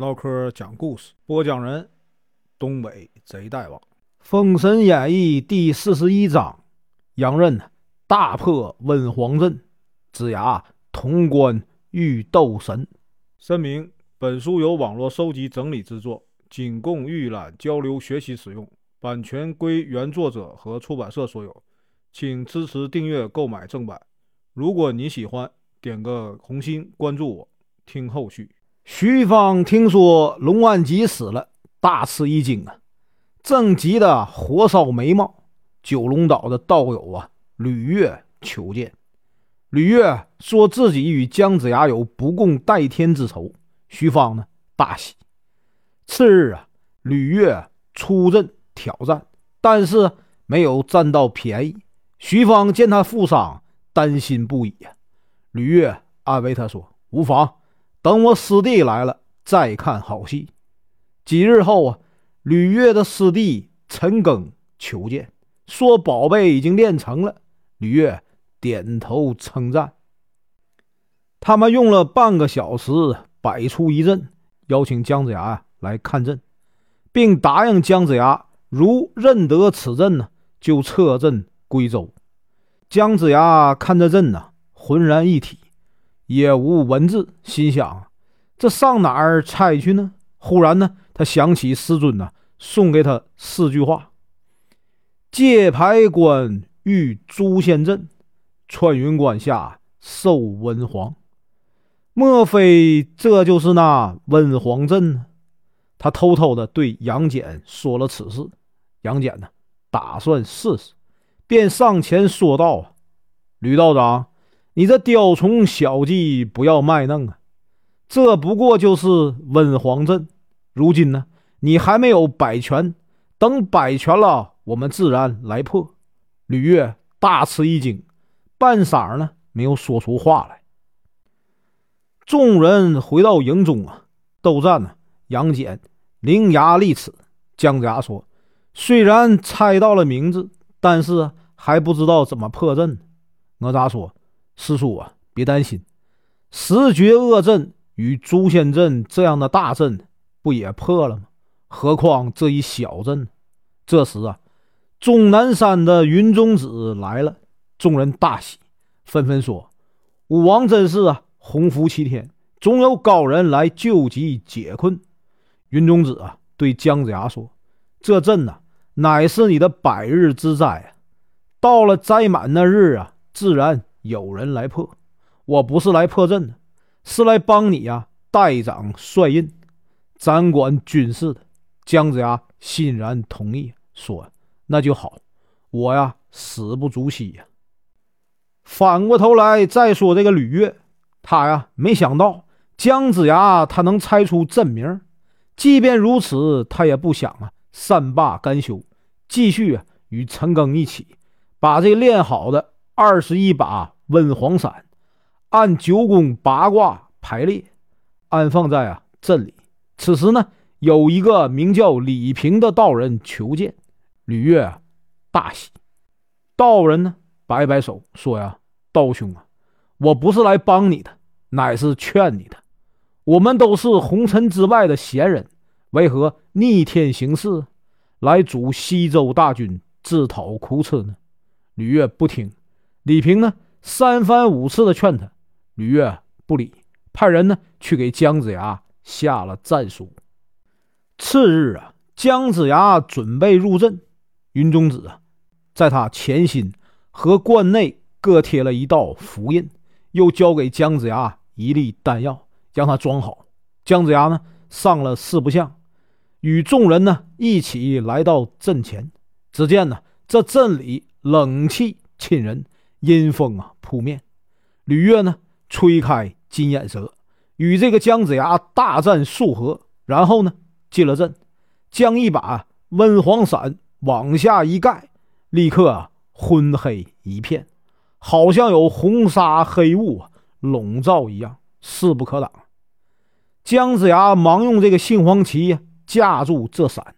唠嗑讲故事，播讲人：东北贼大王，《封神演义》第四十一章：杨任大破温黄镇，子牙潼关遇斗神。声明：本书由网络收集整理制作，仅供预览、交流、学习使用，版权归原作者和出版社所有，请支持订阅、购买正版。如果你喜欢，点个红心，关注我，听后续。徐芳听说龙安吉死了，大吃一惊啊！正急得火烧眉毛。九龙岛的道友啊，吕月求见。吕月说自己与姜子牙有不共戴天之仇。徐芳呢，大喜。次日啊，吕月出阵挑战，但是没有占到便宜。徐芳见他负伤，担心不已呀。吕月安慰他说：“无妨。”等我师弟来了再看好戏。几日后啊，吕月的师弟陈庚求见，说宝贝已经练成了。吕月点头称赞。他们用了半个小时摆出一阵，邀请姜子牙来看阵，并答应姜子牙如认得此阵呢，就撤阵归州。姜子牙看这阵呢，浑然一体。也无文字，心想：这上哪儿猜去呢？忽然呢，他想起师尊呢送给他四句话：“界牌关遇诛仙阵，穿云关下受瘟黄。”莫非这就是那温黄阵呢？他偷偷的对杨戬说了此事。杨戬呢，打算试试，便上前说道：“吕道长。”你这雕虫小技不要卖弄啊！这不过就是温黄阵，如今呢，你还没有摆全，等摆全了，我们自然来破。吕月大吃一惊，半晌呢没有说出话来。众人回到营中啊，斗战呢，杨戬伶牙俐齿。姜子牙说：“虽然猜到了名字，但是还不知道怎么破阵。”哪吒说。师叔啊，别担心，十绝恶阵与诛仙阵这样的大阵不也破了吗？何况这一小阵。这时啊，终南山的云中子来了，众人大喜，纷纷说：“武王真是啊，洪福齐天，总有高人来救急解困。”云中子啊，对姜子牙说：“这阵呐，乃是你的百日之灾啊，到了灾满那日啊，自然。”有人来破，我不是来破阵的，是来帮你呀，代掌帅印，掌管军事的。姜子牙欣然同意，说：“那就好，我呀死不足惜呀。”反过头来再说这个吕月，他呀没想到姜子牙他能猜出阵名，即便如此，他也不想啊善罢甘休，继续啊与陈庚一起把这练好的。二十一把温黄伞，按九宫八卦排列，安放在啊镇里。此时呢，有一个名叫李平的道人求见吕月，大喜。道人呢，摆摆手说：“呀，道兄啊，我不是来帮你的，乃是劝你的。我们都是红尘之外的闲人，为何逆天行事，来阻西周大军自讨苦吃呢？”吕月不听。李平呢，三番五次的劝他，吕月不理，派人呢去给姜子牙下了战书。次日啊，姜子牙准备入阵，云中子啊，在他前心和冠内各贴了一道符印，又交给姜子牙一粒丹药，让他装好。姜子牙呢，上了四不像，与众人呢一起来到阵前。只见呢，这阵里冷气沁人。阴风啊扑面，吕月呢吹开金眼蛇，与这个姜子牙大战数合，然后呢进了阵，将一把温黄伞往下一盖，立刻啊昏黑一片，好像有红纱黑雾笼罩一样，势不可挡。姜子牙忙用这个杏黄旗架住这伞，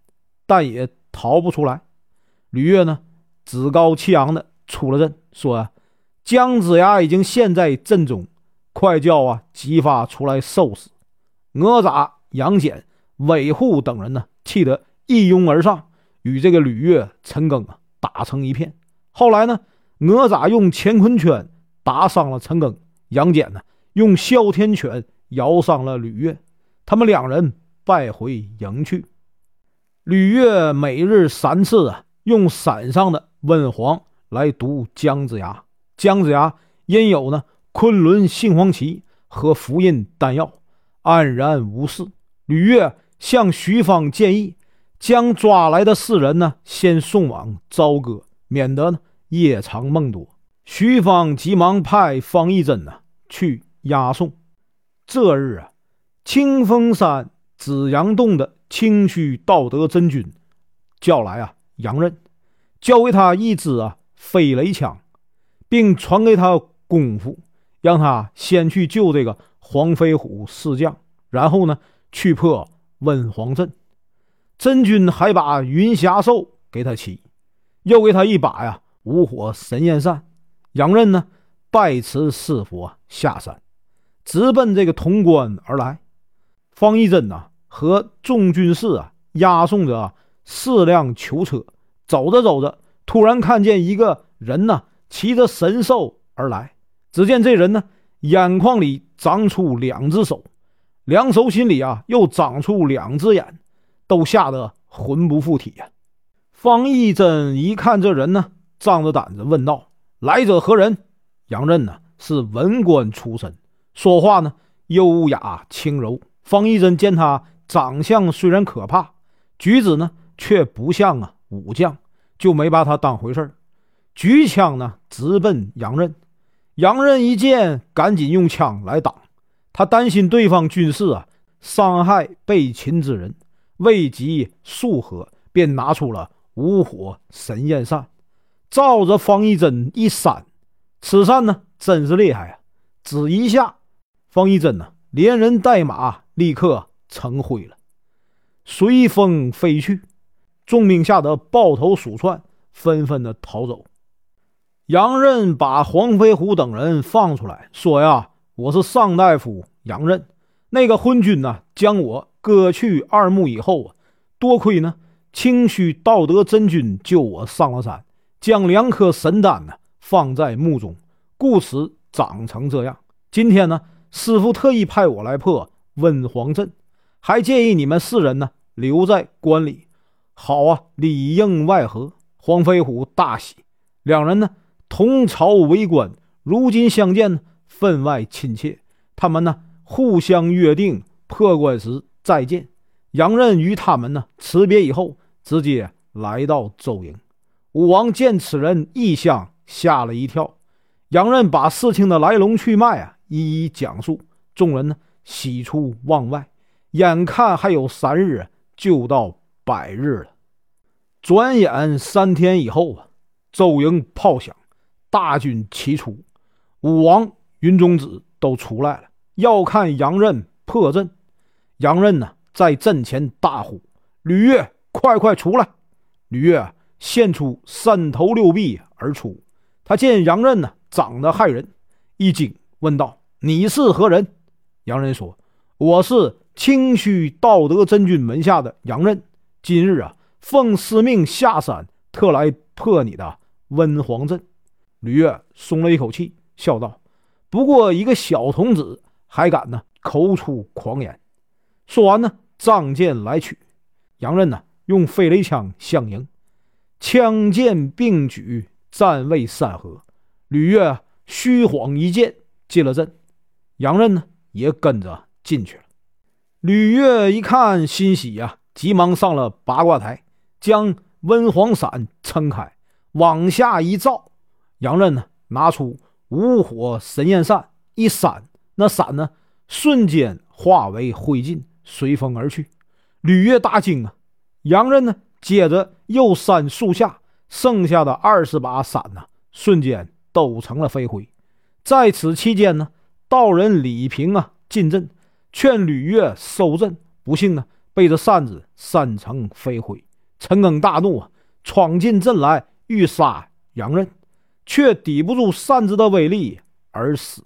但也逃不出来。吕月呢趾高气扬的出了阵，说。姜子牙已经陷在阵中，快叫啊！姬发出来受死！哪吒杨戬、韦护等人呢，气得一拥而上，与这个吕岳、陈赓啊打成一片。后来呢，哪吒用乾坤圈打伤了陈赓，杨戬呢用哮天犬咬伤了吕岳，他们两人败回营去。吕岳每日三次啊，用伞上的温黄来毒姜子牙。姜子牙因有呢昆仑杏黄旗和符印丹药，安然无事。吕岳向徐芳建议，将抓来的四人呢，先送往朝歌，免得呢夜长梦多。徐芳急忙派方义珍呢去押送。这日啊，清风山紫阳洞的清虚道德真君叫来啊杨任，交给他一支啊飞雷枪，并传给他功夫，让他先去救这个黄飞虎四将，然后呢去破。温黄阵，真君还把云霞兽给他骑，又给他一把呀五火神焰扇。杨任呢，拜辞师傅下山，直奔这个潼关而来。方一珍呐和众军士啊押送着四辆囚车，走着走着，突然看见一个人呢骑着神兽而来。只见这人呢眼眶里长出两只手。两手心里啊，又长出两只眼，都吓得魂不附体呀。方义珍一看这人呢，张着胆子问道：“来者何人？”杨任呢是文官出身，说话呢优雅轻柔。方义珍见他长相虽然可怕，举止呢却不像啊武将，就没把他当回事举枪呢直奔杨任。杨任一见，赶紧用枪来挡。他担心对方军士啊伤害被擒之人，未及数合，便拿出了五火神焰扇，照着方一珍一扇。此扇呢，真是厉害啊！只一下，方一珍呢，连人带马立刻成灰了，随风飞去。众兵吓得抱头鼠窜，纷纷的逃走。杨任把黄飞虎等人放出来，说呀。我是上大夫杨任，那个昏君呢，将我割去二目以后啊，多亏呢清虚道德真君救我上了山，将两颗神丹呢放在墓中，故此长成这样。今天呢，师傅特意派我来破温黄阵，还建议你们四人呢留在关里。好啊，里应外合。黄飞虎大喜，两人呢同朝为官，如今相见呢。分外亲切，他们呢互相约定破关时再见。杨任与他们呢辞别以后，直接来到周营。武王见此人异象，吓了一跳。杨任把事情的来龙去脉啊一一讲述，众人呢喜出望外。眼看还有三日就到百日了，转眼三天以后啊，周营炮响，大军齐出，武王。云中子都出来了，要看杨任破阵。杨任呢，在阵前大呼：“吕岳，快快出来！”吕岳现出三头六臂而出。他见杨任呢，长得骇人，一惊，问道：“你是何人？”杨任说：“我是清虚道德真君门下的杨任，今日啊，奉师命下山，特来破你的温黄阵。”吕岳松了一口气，笑道。不过一个小童子还敢呢，口出狂言。说完呢，仗剑来取。杨任呢，用飞雷枪相迎，枪剑并举，战未三合，吕岳虚晃一剑进了阵。杨任呢，也跟着进去了。吕岳一看欣喜呀，急忙上了八卦台，将温黄伞撑开，往下一照。杨任呢，拿出。五火神焰扇一扇，那伞呢，瞬间化为灰烬，随风而去。吕岳大惊啊！杨任呢，接着又扇树下，剩下的二十把伞呢，瞬间都成了飞灰。在此期间呢，道人李平啊进阵，劝吕岳收阵，不幸呢，被这扇子扇成飞灰。陈赓大怒啊，闯进阵来欲杀杨任。却抵不住扇子的威力而死。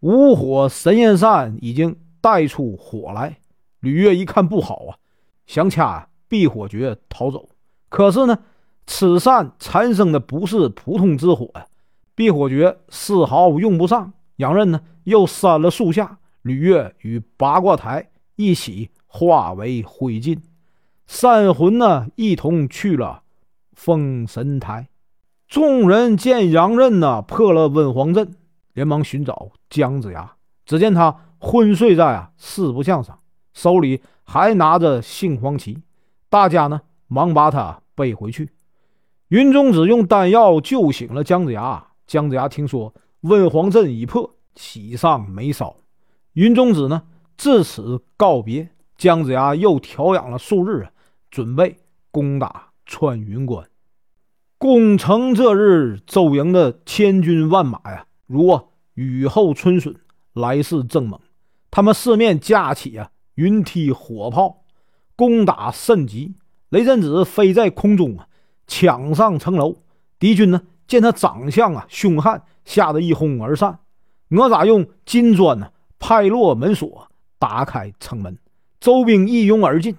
五火神焰扇已经带出火来，吕岳一看不好啊，想掐避火诀逃走。可是呢，此扇产生的不是普通之火呀，避火诀丝毫用不上。两人呢又扇了数下，吕岳与八卦台一起化为灰烬，三魂呢一同去了封神台。众人见杨任呢破了温黄阵，连忙寻找姜子牙。只见他昏睡在啊四不像上，手里还拿着杏黄旗。大家呢忙把他背回去。云中子用丹药救醒了姜子牙。姜子牙听说温黄阵已破，喜上眉梢。云中子呢至此告别。姜子牙又调养了数日啊，准备攻打穿云关。攻城这日，周营的千军万马呀，如雨后春笋，来势正猛。他们四面架起啊云梯火炮，攻打甚急。雷震子飞在空中啊，抢上城楼。敌军呢，见他长相啊凶悍，吓得一哄而散。哪吒用金砖呢拍落门锁，打开城门。周兵一拥而进。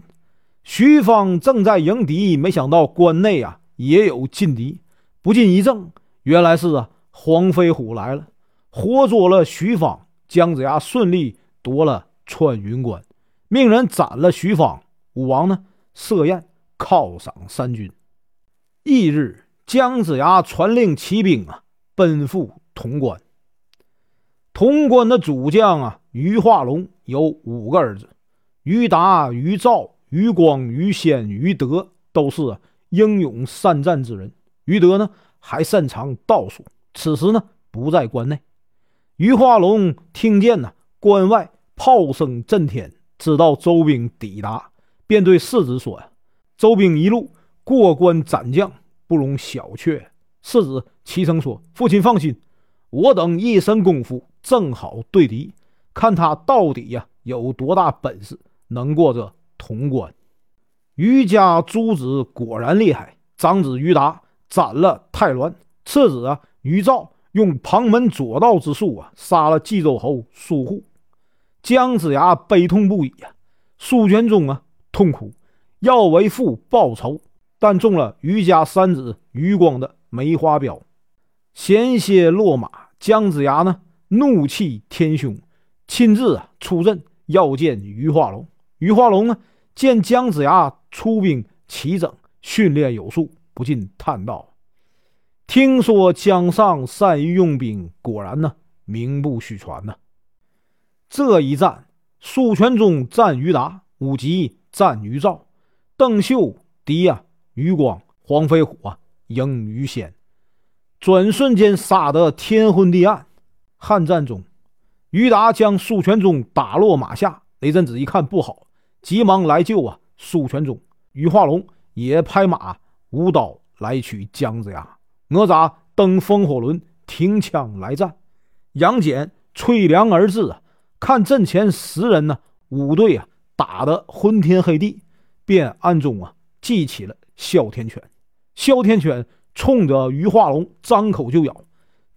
徐芳正在迎敌，没想到关内啊。也有劲敌，不禁一怔，原来是啊黄飞虎来了，活捉了徐芳。姜子牙顺利夺了穿云关，命人斩了徐芳。武王呢设宴犒赏三军。翌日，姜子牙传令骑兵啊奔赴潼关。潼关的主将啊于化龙有五个儿子：于达、于兆、于光、于仙、于德，都是。英勇善战之人，于德呢还擅长道术。此时呢不在关内。于化龙听见呢关外炮声震天，知道周兵抵达，便对世子说：“呀，周兵一路过关斩将，不容小觑。”世子齐声说：“父亲放心，我等一身功夫正好对敌，看他到底呀有多大本事，能过这潼关。”于家诸子果然厉害，长子于达斩了太鸾，次子啊于兆用旁门左道之术啊杀了冀州侯苏护。姜子牙悲痛不已啊，苏全忠啊痛苦，要为父报仇，但中了于家三子于光的梅花镖，险些落马。姜子牙呢怒气天凶，亲自啊出阵要见于化龙。于化龙呢见姜子牙。出兵齐整，训练有素，不禁叹道：“听说姜尚善于用兵，果然呢，名不虚传呢。”这一战，苏全忠战于达，武吉战于赵，邓秀敌呀于光，黄飞虎啊赢于仙，转瞬间杀得天昏地暗。汉战中，于达将苏全忠打落马下，雷震子一看不好，急忙来救啊。苏全忠、于化龙也拍马舞刀来取姜子牙。哪吒登风火轮，停枪来战。杨戬催粮而至啊，看阵前十人呢，五队啊打得昏天黑地，便暗中啊记起了哮天犬。哮天犬冲着于化龙张口就咬，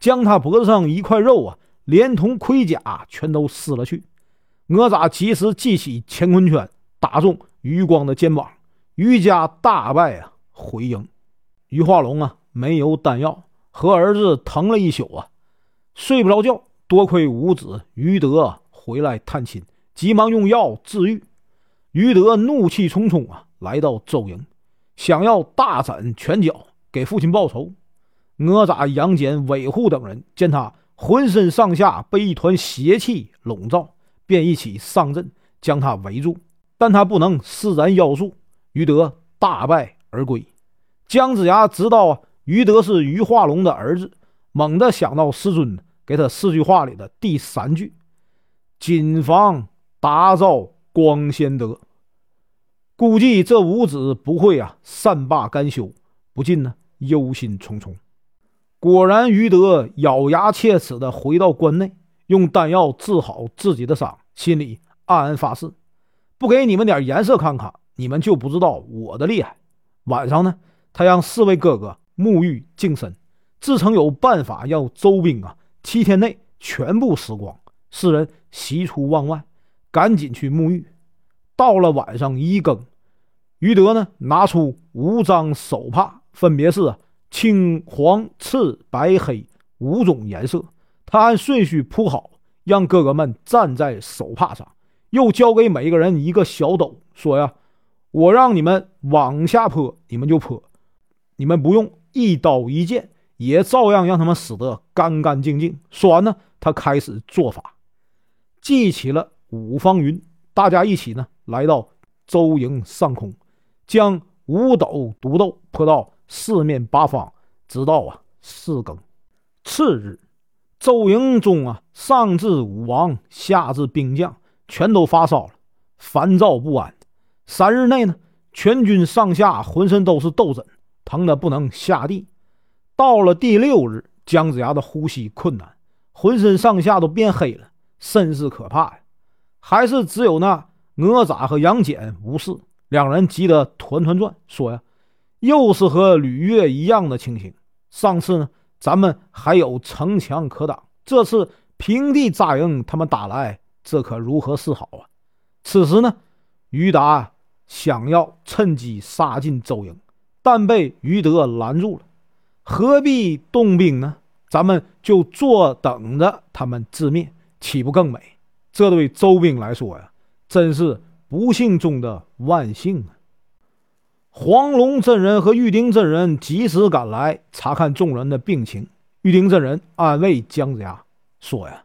将他脖子上一块肉啊，连同盔甲全都撕了去。哪吒及时记起乾坤圈，打中。余光的肩膀，余家大败啊，回营。余化龙啊，没有丹药，和儿子疼了一宿啊，睡不着觉。多亏五子余德回来探亲，急忙用药治愈。余德怒气冲冲啊，来到周营，想要大展拳脚，给父亲报仇。哪吒、杨戬、韦护等人见他浑身上下被一团邪气笼罩，便一起上阵，将他围住。但他不能施展妖术，于德大败而归。姜子牙知道啊，于德是于化龙的儿子，猛地想到师尊给他四句话里的第三句：“谨防打造光仙德。”估计这五子不会啊善罢甘休，不禁呢忧心忡忡。果然，于德咬牙切齿地回到关内，用丹药治好自己的伤，心里暗暗发誓。不给你们点颜色看看，你们就不知道我的厉害。晚上呢，他让四位哥哥沐浴净身，自称有办法要周兵啊七天内全部死光。四人喜出望外，赶紧去沐浴。到了晚上一更，于德呢拿出五张手帕，分别是青、黄、赤、白、黑五种颜色。他按顺序铺好，让哥哥们站在手帕上，又交给每个人一个小斗，说呀：“我让你们往下泼，你们就泼，你们不用一刀一剑，也照样让他们死得干干净净。”说完呢，他开始做法，记起了五方云，大家一起呢来到周营上空，将五斗毒豆泼到四面八方，直到啊四更。次日。周营中啊，上至武王，下至兵将，全都发烧了，烦躁不安。三日内呢，全军上下浑身都是痘疹，疼得不能下地。到了第六日，姜子牙的呼吸困难，浑身上下都变黑了，甚是可怕呀。还是只有那哪吒和杨戬无事，两人急得团团转，说呀：“又是和吕月一样的情形。上次呢？”咱们还有城墙可挡，这次平地扎营，他们打来，这可如何是好啊？此时呢，于达想要趁机杀进周营，但被于德拦住了。何必动兵呢？咱们就坐等着他们自灭，岂不更美？这对周兵来说呀，真是不幸中的万幸啊！黄龙真人和玉丁真人及时赶来查看众人的病情。玉丁真人安慰姜子牙说：“呀，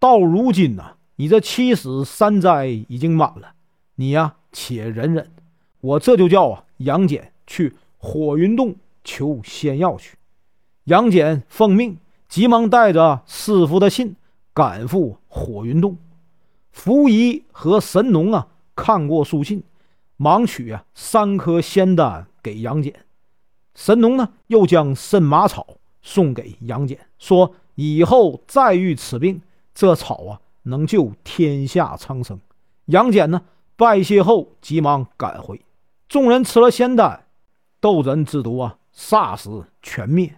到如今呐，你这七死三灾已经满了，你呀且忍忍。我这就叫啊杨戬去火云洞求仙药去。”杨戬奉命，急忙带着师傅的信赶赴火云洞。符仪和神农啊看过书信。忙取啊三颗仙丹给杨戬，神农呢又将参马草送给杨戬，说以后再遇此病，这草啊能救天下苍生。杨戬呢拜谢后急忙赶回，众人吃了仙丹，斗人之毒啊霎时全灭。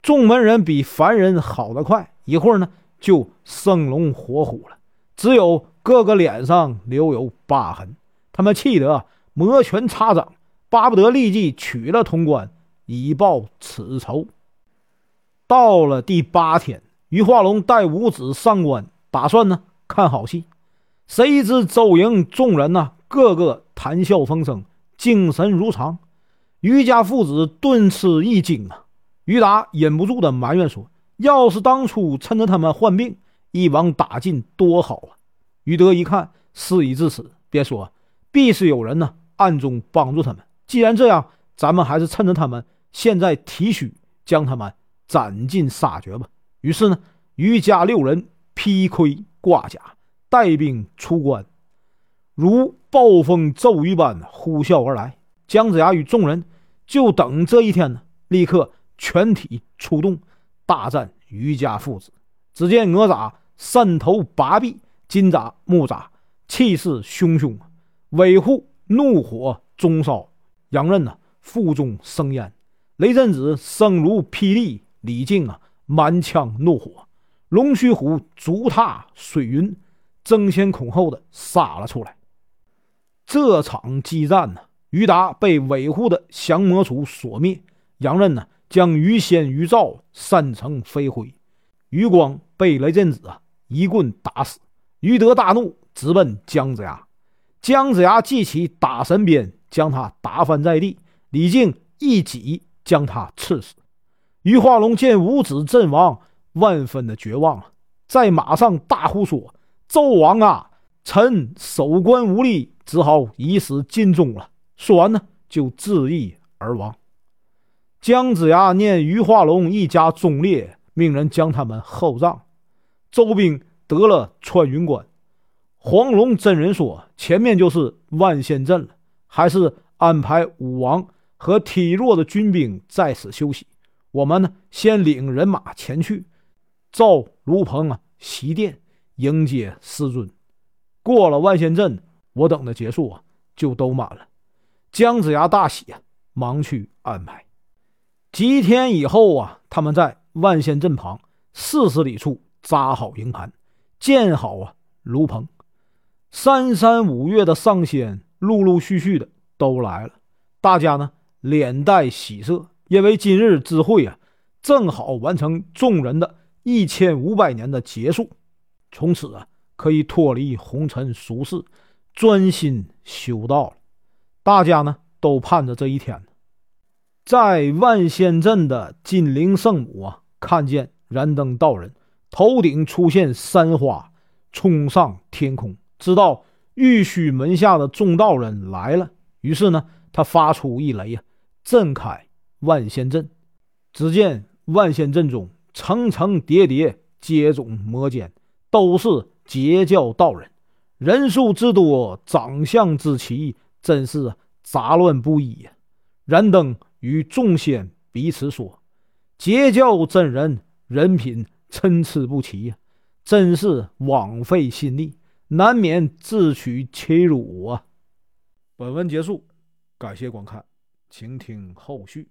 众门人比凡人好得快，一会儿呢就生龙活虎了，只有个个脸上留有疤痕。他们气得摩拳擦掌，巴不得立即取了潼关，以报此仇。到了第八天，于化龙带五子上关，打算呢看好戏。谁知周营众人呢，个个谈笑风生，精神如常。于家父子顿吃一惊啊！于达忍不住的埋怨说：“要是当初趁着他们患病，一网打尽多好啊！”于德一看，事已至此，便说。必是有人呢暗中帮助他们。既然这样，咱们还是趁着他们现在体虚，将他们斩尽杀绝吧。于是呢，余家六人披盔挂甲，带兵出关，如暴风骤雨般呼啸而来。姜子牙与众人就等这一天呢，立刻全体出动，大战余家父子。只见哪吒三头八臂，金吒木吒气势汹汹。尾护怒火中烧，杨任呢腹中生烟，雷震子声如霹雳，李靖啊满腔怒火，龙须虎足踏水云，争先恐后的杀了出来。这场激战呢，于达被尾护的降魔杵所灭，杨任呢将于仙、于兆扇成飞灰，于光被雷震子啊一棍打死。于德大怒，直奔姜子牙。姜子牙记起打神鞭，将他打翻在地。李靖一戟将他刺死。余化龙见五子阵亡，万分的绝望啊，在马上大呼说：“纣王啊，臣守关无力，只好以死尽忠了。”说完呢，就自缢而亡。姜子牙念余化龙一家忠烈，命人将他们厚葬。周兵得了穿云关。黄龙真人说：“前面就是万仙阵了，还是安排武王和体弱的军兵在此休息。我们呢，先领人马前去，造炉棚啊，席殿迎接师尊。过了万仙阵，我等的结束啊，就都满了。”姜子牙大喜啊，忙去安排。几天以后啊，他们在万仙阵旁四十里处扎好营盘，建好啊炉棚。三山五岳的上仙陆陆续续的都来了，大家呢脸带喜色，因为今日之会啊，正好完成众人的一千五百年的结束，从此啊可以脱离红尘俗世，专心修道了。大家呢都盼着这一天。在万仙镇的金陵圣母啊，看见燃灯道人头顶出现山花，冲上天空，知道玉虚门下的众道人来了。于是呢，他发出一雷啊，震开万仙阵。只见万仙阵中层层叠叠接踵摩肩，都是截教道人，人数之多，长相之奇，真是杂乱不一呀。燃灯。与众仙彼此说：“截教真人人品参差不齐呀，真是枉费心力，难免自取其辱啊！”本文结束，感谢观看，请听后续。